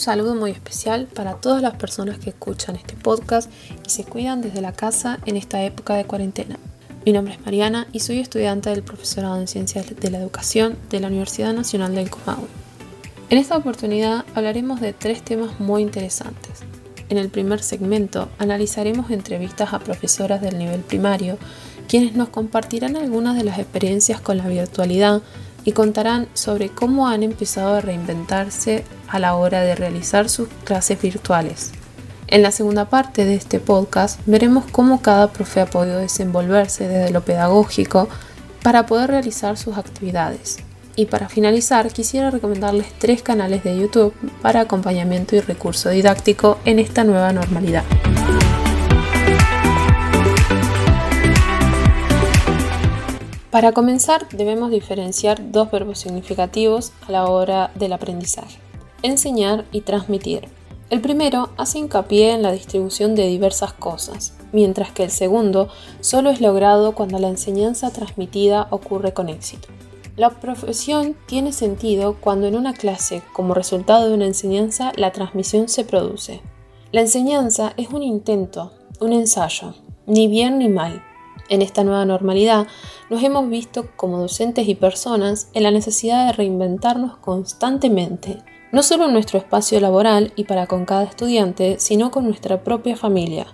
saludo muy especial para todas las personas que escuchan este podcast y se cuidan desde la casa en esta época de cuarentena. Mi nombre es Mariana y soy estudiante del profesorado en Ciencias de la Educación de la Universidad Nacional del Comahue. En esta oportunidad hablaremos de tres temas muy interesantes. En el primer segmento analizaremos entrevistas a profesoras del nivel primario, quienes nos compartirán algunas de las experiencias con la virtualidad y contarán sobre cómo han empezado a reinventarse a la hora de realizar sus clases virtuales. En la segunda parte de este podcast veremos cómo cada profe ha podido desenvolverse desde lo pedagógico para poder realizar sus actividades. Y para finalizar, quisiera recomendarles tres canales de YouTube para acompañamiento y recurso didáctico en esta nueva normalidad. Para comenzar, debemos diferenciar dos verbos significativos a la hora del aprendizaje, enseñar y transmitir. El primero hace hincapié en la distribución de diversas cosas, mientras que el segundo solo es logrado cuando la enseñanza transmitida ocurre con éxito. La profesión tiene sentido cuando en una clase, como resultado de una enseñanza, la transmisión se produce. La enseñanza es un intento, un ensayo, ni bien ni mal, en esta nueva normalidad, nos hemos visto como docentes y personas en la necesidad de reinventarnos constantemente, no solo en nuestro espacio laboral y para con cada estudiante, sino con nuestra propia familia,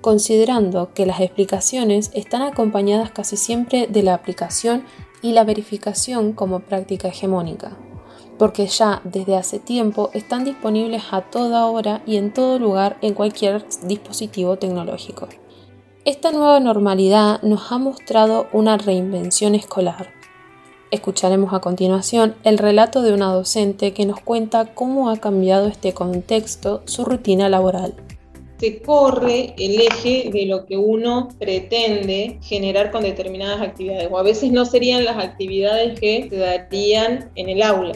considerando que las explicaciones están acompañadas casi siempre de la aplicación y la verificación como práctica hegemónica, porque ya desde hace tiempo están disponibles a toda hora y en todo lugar en cualquier dispositivo tecnológico. Esta nueva normalidad nos ha mostrado una reinvención escolar. Escucharemos a continuación el relato de una docente que nos cuenta cómo ha cambiado este contexto su rutina laboral. Se corre el eje de lo que uno pretende generar con determinadas actividades, o a veces no serían las actividades que se darían en el aula.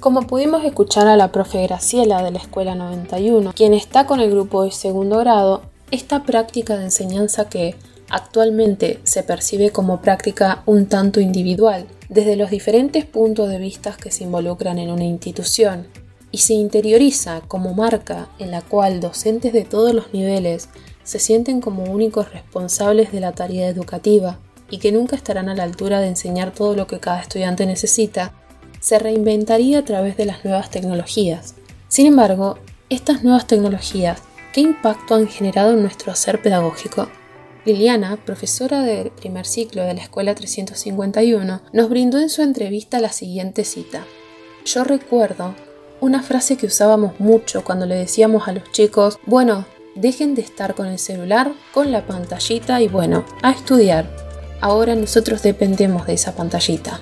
Como pudimos escuchar a la profe Graciela de la Escuela 91, quien está con el grupo de segundo grado, esta práctica de enseñanza que actualmente se percibe como práctica un tanto individual, desde los diferentes puntos de vista que se involucran en una institución, y se interioriza como marca en la cual docentes de todos los niveles se sienten como únicos responsables de la tarea educativa y que nunca estarán a la altura de enseñar todo lo que cada estudiante necesita, se reinventaría a través de las nuevas tecnologías. Sin embargo, estas nuevas tecnologías ¿Qué impacto han generado en nuestro hacer pedagógico? Liliana, profesora del primer ciclo de la Escuela 351, nos brindó en su entrevista la siguiente cita. Yo recuerdo una frase que usábamos mucho cuando le decíamos a los chicos, bueno, dejen de estar con el celular, con la pantallita y bueno, a estudiar. Ahora nosotros dependemos de esa pantallita.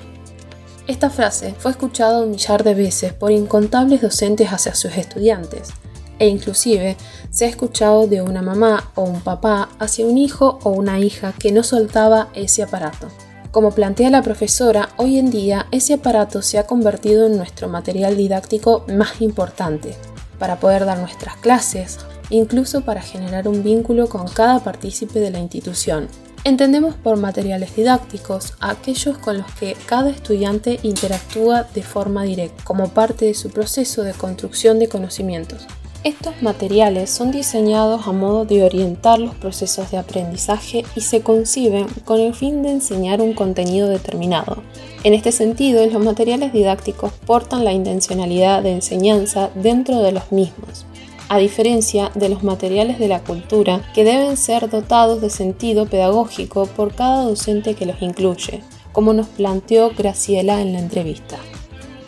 Esta frase fue escuchada un millar de veces por incontables docentes hacia sus estudiantes, e inclusive se ha escuchado de una mamá o un papá hacia un hijo o una hija que no soltaba ese aparato. Como plantea la profesora, hoy en día ese aparato se ha convertido en nuestro material didáctico más importante, para poder dar nuestras clases, incluso para generar un vínculo con cada partícipe de la institución. Entendemos por materiales didácticos aquellos con los que cada estudiante interactúa de forma directa, como parte de su proceso de construcción de conocimientos. Estos materiales son diseñados a modo de orientar los procesos de aprendizaje y se conciben con el fin de enseñar un contenido determinado. En este sentido, los materiales didácticos portan la intencionalidad de enseñanza dentro de los mismos, a diferencia de los materiales de la cultura que deben ser dotados de sentido pedagógico por cada docente que los incluye, como nos planteó Graciela en la entrevista.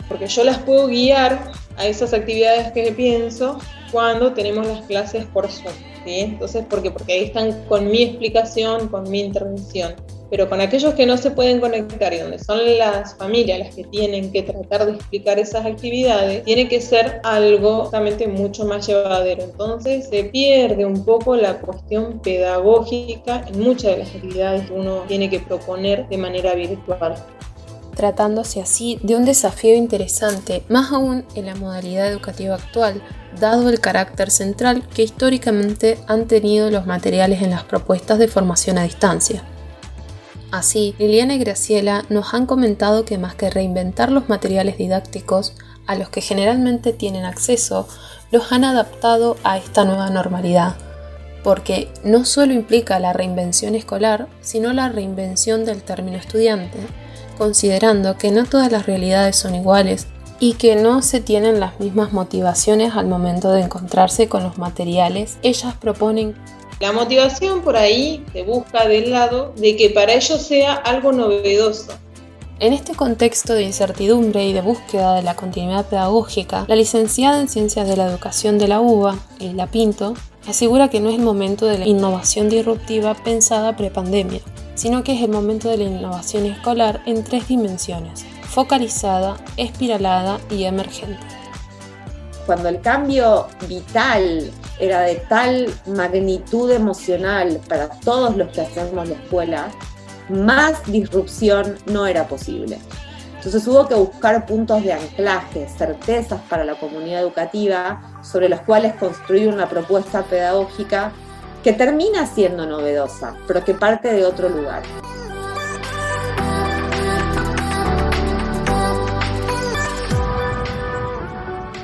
Porque yo las puedo guiar a esas actividades que pienso cuando tenemos las clases por Zoom. ¿sí? Entonces, ¿por qué? Porque ahí están con mi explicación, con mi intervención. Pero con aquellos que no se pueden conectar y donde son las familias las que tienen que tratar de explicar esas actividades, tiene que ser algo realmente mucho más llevadero. Entonces se pierde un poco la cuestión pedagógica en muchas de las actividades que uno tiene que proponer de manera virtual tratándose así de un desafío interesante, más aún en la modalidad educativa actual, dado el carácter central que históricamente han tenido los materiales en las propuestas de formación a distancia. Así, Liliana y Graciela nos han comentado que más que reinventar los materiales didácticos, a los que generalmente tienen acceso, los han adaptado a esta nueva normalidad, porque no solo implica la reinvención escolar, sino la reinvención del término estudiante, considerando que no todas las realidades son iguales y que no se tienen las mismas motivaciones al momento de encontrarse con los materiales, ellas proponen la motivación por ahí se busca del lado de que para ellos sea algo novedoso. En este contexto de incertidumbre y de búsqueda de la continuidad pedagógica, la licenciada en Ciencias de la Educación de la UBA, La Pinto, asegura que no es el momento de la innovación disruptiva pensada prepandemia, sino que es el momento de la innovación escolar en tres dimensiones, focalizada, espiralada y emergente. Cuando el cambio vital era de tal magnitud emocional para todos los que hacemos la escuela, más disrupción no era posible. Entonces hubo que buscar puntos de anclaje, certezas para la comunidad educativa sobre los cuales construir una propuesta pedagógica que termina siendo novedosa, pero que parte de otro lugar.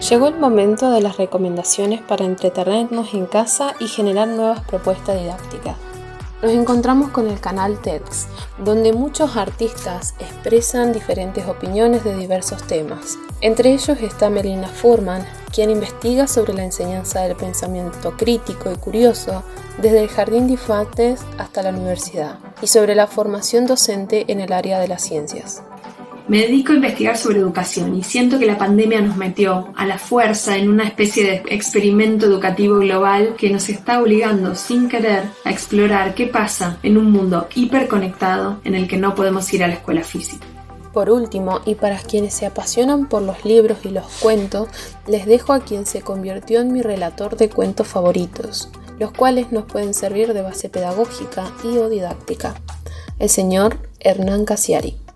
Llegó el momento de las recomendaciones para entretenernos en casa y generar nuevas propuestas didácticas. Nos encontramos con el canal TEDx, donde muchos artistas expresan diferentes opiniones de diversos temas. Entre ellos está Melina Furman, quien investiga sobre la enseñanza del pensamiento crítico y curioso desde el jardín de infantes hasta la universidad, y sobre la formación docente en el área de las ciencias. Me dedico a investigar sobre educación y siento que la pandemia nos metió a la fuerza en una especie de experimento educativo global que nos está obligando sin querer a explorar qué pasa en un mundo hiperconectado en el que no podemos ir a la escuela física. Por último, y para quienes se apasionan por los libros y los cuentos, les dejo a quien se convirtió en mi relator de cuentos favoritos, los cuales nos pueden servir de base pedagógica y o didáctica. El señor Hernán Casiari.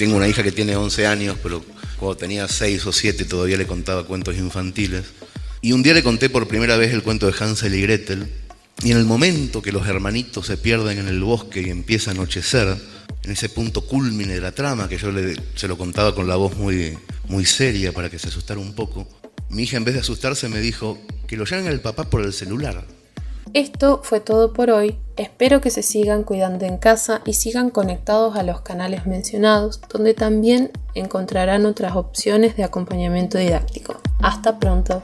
Tengo una hija que tiene 11 años, pero cuando tenía 6 o 7 todavía le contaba cuentos infantiles. Y un día le conté por primera vez el cuento de Hansel y Gretel. Y en el momento que los hermanitos se pierden en el bosque y empieza a anochecer, en ese punto culmine de la trama, que yo le, se lo contaba con la voz muy, muy seria para que se asustara un poco, mi hija en vez de asustarse me dijo que lo llamen al papá por el celular. Esto fue todo por hoy. Espero que se sigan cuidando en casa y sigan conectados a los canales mencionados, donde también encontrarán otras opciones de acompañamiento didáctico. Hasta pronto.